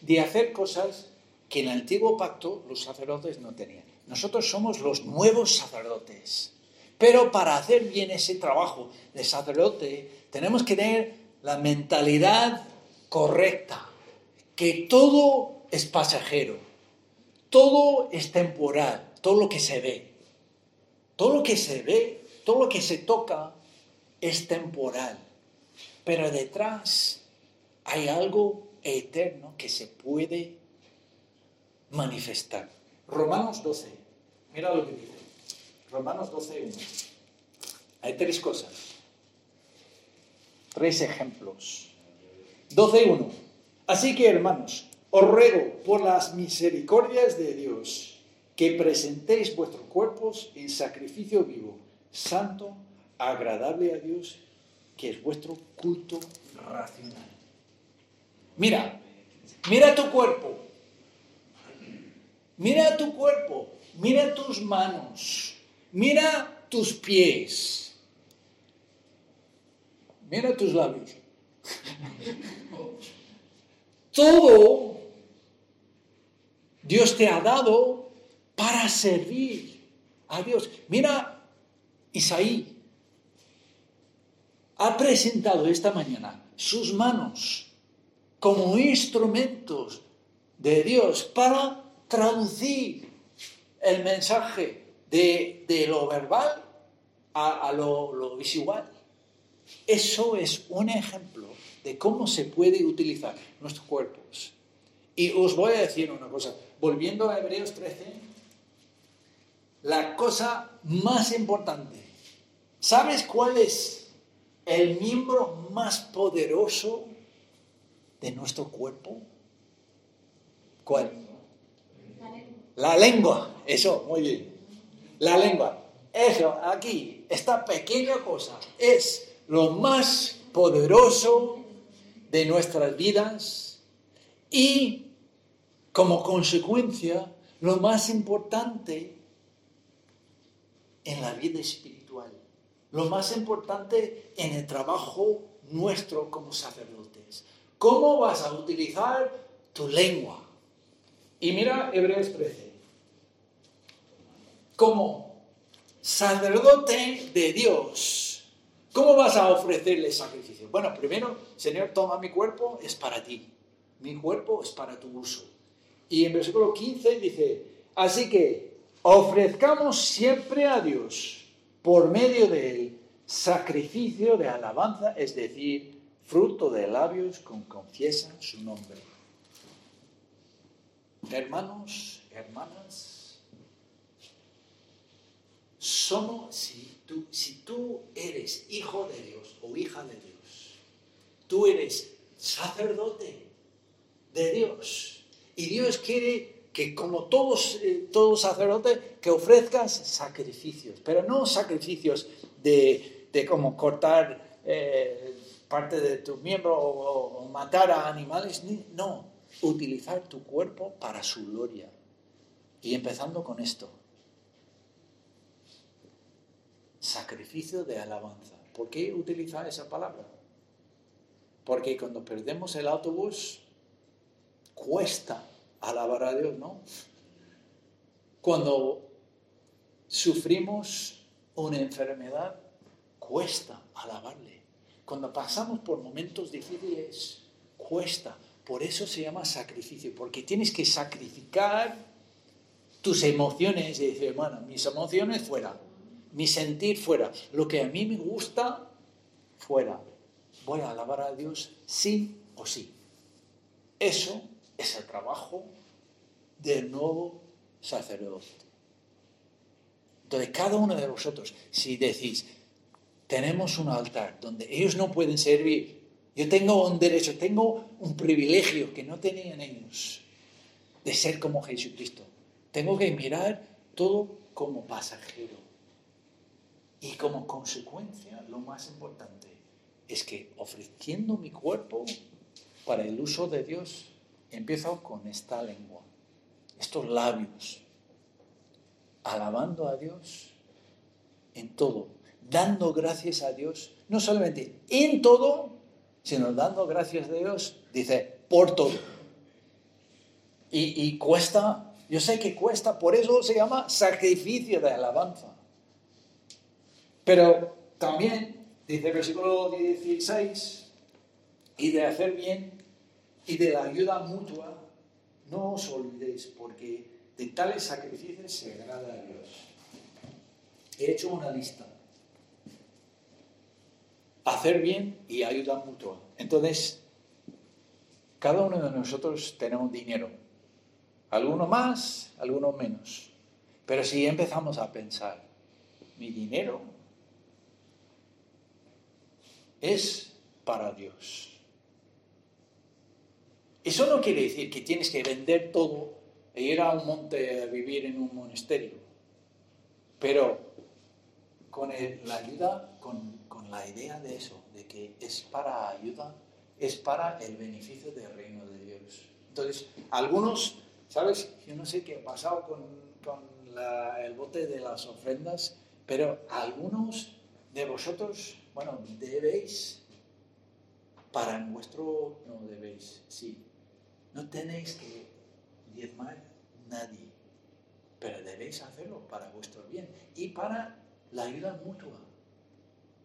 de hacer cosas que en el antiguo pacto los sacerdotes no tenían. Nosotros somos los nuevos sacerdotes. Pero para hacer bien ese trabajo de sacerdote, tenemos que tener la mentalidad correcta, que todo es pasajero, todo es temporal, todo lo que se ve. Todo lo que se ve, todo lo que se toca es temporal. Pero detrás hay algo eterno que se puede manifestar. Romanos 12, mira lo que dice. Romanos 12, 1. Hay tres cosas. Tres ejemplos. 12, 1. Así que, hermanos, os ruego por las misericordias de Dios que presentéis vuestros cuerpos en sacrificio vivo, santo, agradable a Dios, que es vuestro culto racional. Mira, mira tu cuerpo, mira tu cuerpo, mira tus manos, mira tus pies, mira tus labios. Todo Dios te ha dado para servir a Dios. Mira, Isaí ha presentado esta mañana sus manos como instrumentos de Dios para traducir el mensaje de, lo verbal a, lo, lo visual. Eso es un ejemplo de cómo se puede utilizar nuestros cuerpos. Y os voy a decir una cosa, volviendo a Hebreos 13, la cosa más importante. ¿Sabes cuál es el miembro más poderoso de nuestro cuerpo? ¿Cuál? La lengua. Eso, muy bien. La lengua. Eso, aquí, esta pequeña cosa es lo más poderoso de nuestras vidas y como consecuencia lo más importante en la vida espiritual, lo más importante en el trabajo nuestro como sacerdotes. ¿Cómo vas a utilizar tu lengua? Y mira Hebreos 13. Como sacerdote de Dios, ¿cómo vas a ofrecerle sacrificio? Bueno, primero, Señor, toma mi cuerpo, es para ti. Mi cuerpo es para tu uso. Y en versículo 15 dice, así que ofrezcamos siempre a Dios por medio del sacrificio de alabanza, es decir, fruto de labios con confiesan su nombre. Hermanos, hermanas, somos, si tú, si tú eres hijo de Dios o hija de Dios, tú eres sacerdote de Dios y Dios quiere que como todos, eh, todos sacerdotes, que ofrezcas sacrificios, pero no sacrificios de, de como cortar eh, parte de tu miembro o, matar a animales, no, utilizar tu cuerpo para su gloria. Y empezando con esto. Sacrificio de alabanza. ¿Por qué utilizar esa palabra? Porque cuando perdemos el autobús, cuesta alabar a Dios, ¿no? Cuando sufrimos una enfermedad, cuesta alabarle. Cuando pasamos por momentos difíciles, cuesta. Por eso se llama sacrificio, porque tienes que sacrificar tus emociones y decir, hermano, mis emociones fuera, mi sentir fuera, lo que a mí me gusta fuera. Voy a alabar a Dios sí o sí. Eso es el trabajo del nuevo sacerdote. Entonces, cada uno de vosotros, si decís, tenemos un altar donde ellos no pueden servir, yo tengo un derecho, tengo un privilegio que no tenían ellos, de ser como Jesucristo. Tengo que mirar todo como pasajero. Y como consecuencia, lo más importante es que ofreciendo mi cuerpo para el uso de Dios, empiezo con esta lengua, estos labios, alabando a Dios en todo, dando gracias a Dios, no solamente en todo, sino dando gracias a Dios, dice, por todo. Y, y cuesta, yo sé que cuesta, por eso se llama sacrificio de alabanza. Pero también, dice el versículo 16, y de hacer bien y de la ayuda mutua, no os olvidéis, porque de tales sacrificios se agrada a Dios. He hecho una lista. Hacer bien y ayuda mutua. Entonces, cada uno de nosotros tenemos dinero. Algunos más, algunos menos. Pero si empezamos a pensar, mi dinero es para Dios. Eso no quiere decir que tienes que vender todo e ir a un monte a vivir en un monasterio. Pero con la ayuda, con, con, la idea de eso, de que es para ayuda, es para el beneficio del reino de Dios. Entonces, algunos, ¿sabes? Yo no sé qué ha pasado con, con la, el bote de las ofrendas, pero algunos de vosotros, bueno, debéis, para vuestro, no debéis, sí, no tenéis que diezmar nadie, pero debéis hacerlo para vuestro bien y para la ayuda mutua.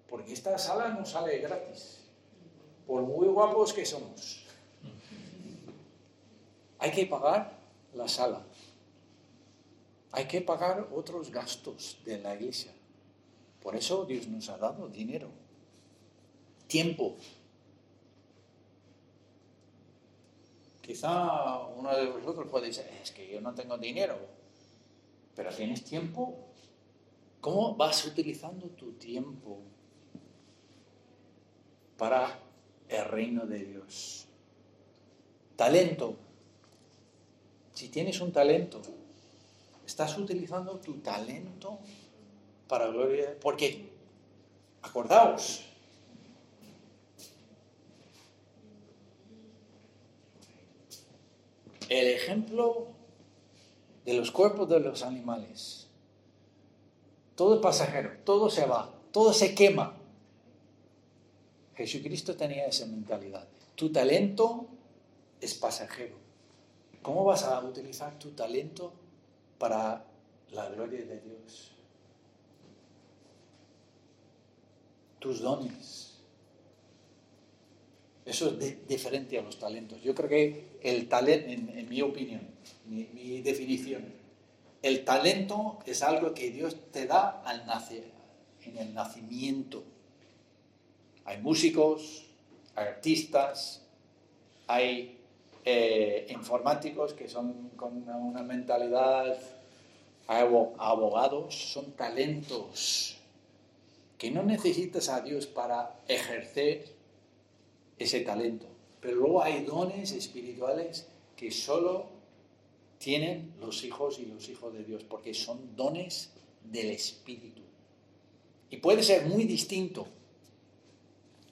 Porque esta sala no sale gratis, por muy guapos que somos. Hay que pagar la sala. Hay que pagar otros gastos de la iglesia. Por eso Dios nos ha dado dinero, tiempo, Quizá uno de vosotros puede decir, es que yo no tengo dinero, pero tienes tiempo. ¿Cómo vas utilizando tu tiempo para el reino de Dios? Talento. Si tienes un talento, estás utilizando tu talento para gloria. ¿Por qué? Acordaos, el ejemplo de los cuerpos de los animales. Todo es pasajero, todo se va, todo se quema. Jesucristo tenía esa mentalidad. Tu talento es pasajero. ¿Cómo vas a utilizar tu talento para la gloria de Dios? Tus dones eso es diferente a los talentos. Yo creo que el talento, en, mi opinión, mi, definición, el talento es algo que Dios te da al nacer, en el nacimiento. Hay músicos, hay artistas, hay eh, informáticos que son con una mentalidad, hay abogados, son talentos que no necesitas a Dios para ejercer ese talento. Pero luego hay dones espirituales que solo tienen los hijos y los hijos de Dios, porque son dones del Espíritu. Y puede ser muy distinto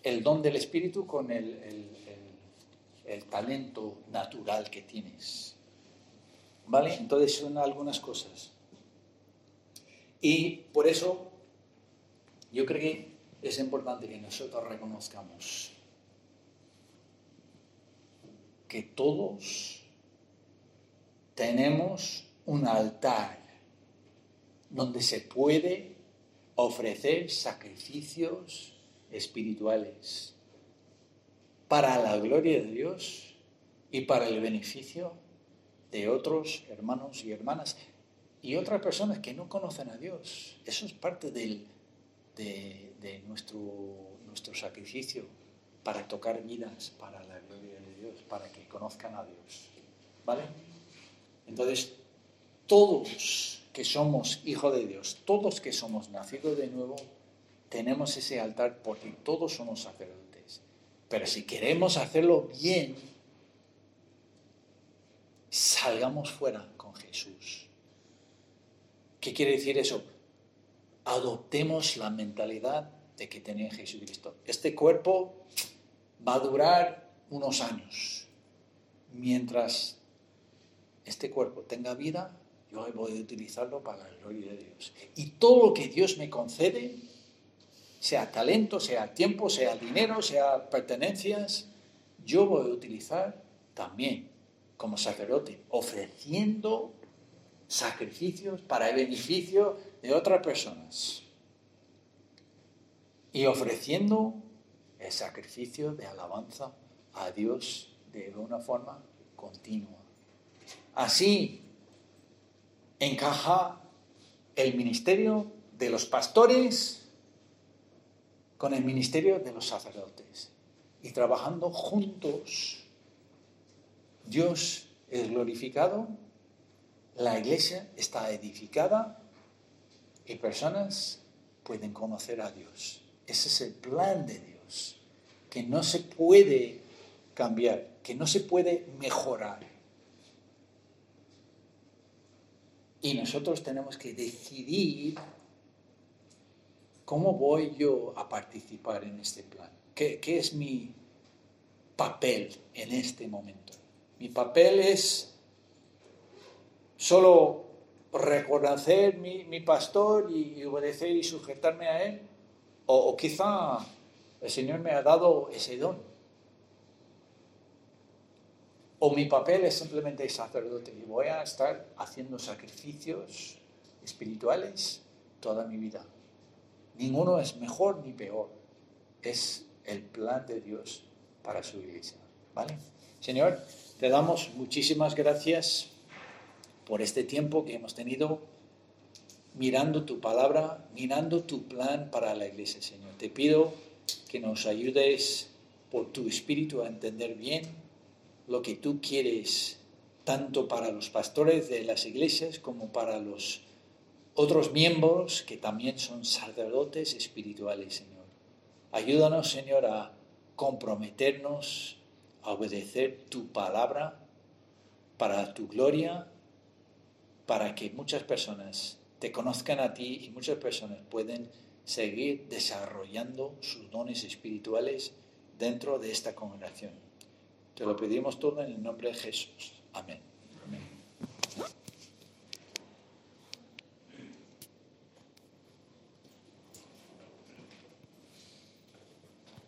el don del Espíritu con el, talento natural que tienes. ¿Vale? Entonces son algunas cosas. Y por eso yo creo que es importante que nosotros reconozcamos que todos tenemos un altar donde se puede ofrecer sacrificios espirituales para la gloria de Dios y para el beneficio de otros hermanos y hermanas y otras personas que no conocen a Dios. Eso es parte del, de, nuestro, nuestro sacrificio para tocar vidas para la gloria de para que conozcan a Dios. ¿Vale? Entonces, todos que somos hijos de Dios, todos que somos nacidos de nuevo, tenemos ese altar porque todos somos sacerdotes. Pero si queremos hacerlo bien, salgamos fuera con Jesús. ¿Qué quiere decir eso? Adoptemos la mentalidad de que tenía Jesucristo. Este cuerpo va a durar unos años. Mientras este cuerpo tenga vida, yo voy a utilizarlo para la gloria de Dios. Y todo lo que Dios me concede, sea talento, sea tiempo, sea dinero, sea pertenencias, yo voy a utilizar también como sacerdote, ofreciendo sacrificios para el beneficio de otras personas. Y ofreciendo el sacrificio de alabanza a Dios de una forma continua. Así encaja el ministerio de los pastores con el ministerio de los sacerdotes. Y trabajando juntos, Dios es glorificado, la iglesia está edificada y personas pueden conocer a Dios. Ese es el plan de Dios, que no se puede cambiar, que no se puede mejorar. Y nosotros tenemos que decidir cómo voy yo a participar en este plan. ¿Qué, es mi papel en este momento? Mi papel es solo reconocer mi, mi pastor y obedecer y sujetarme a él. o quizá el Señor me ha dado ese don o mi papel es simplemente sacerdote y voy a estar haciendo sacrificios espirituales toda mi vida. Ninguno es mejor ni peor. Es el plan de Dios para su iglesia. ¿Vale? Señor, te damos muchísimas gracias por este tiempo que hemos tenido mirando tu palabra, mirando tu plan para la iglesia, Señor. Te pido que nos ayudes por tu espíritu a entender bien lo que tú quieres, tanto para los pastores de las iglesias como para los otros miembros que también son sacerdotes espirituales, Señor. Ayúdanos, Señor, a comprometernos a obedecer tu palabra para tu gloria, para que muchas personas te conozcan a ti y muchas personas pueden seguir desarrollando sus dones espirituales dentro de esta congregación. Te lo pedimos todo en el nombre de Jesús. Amén.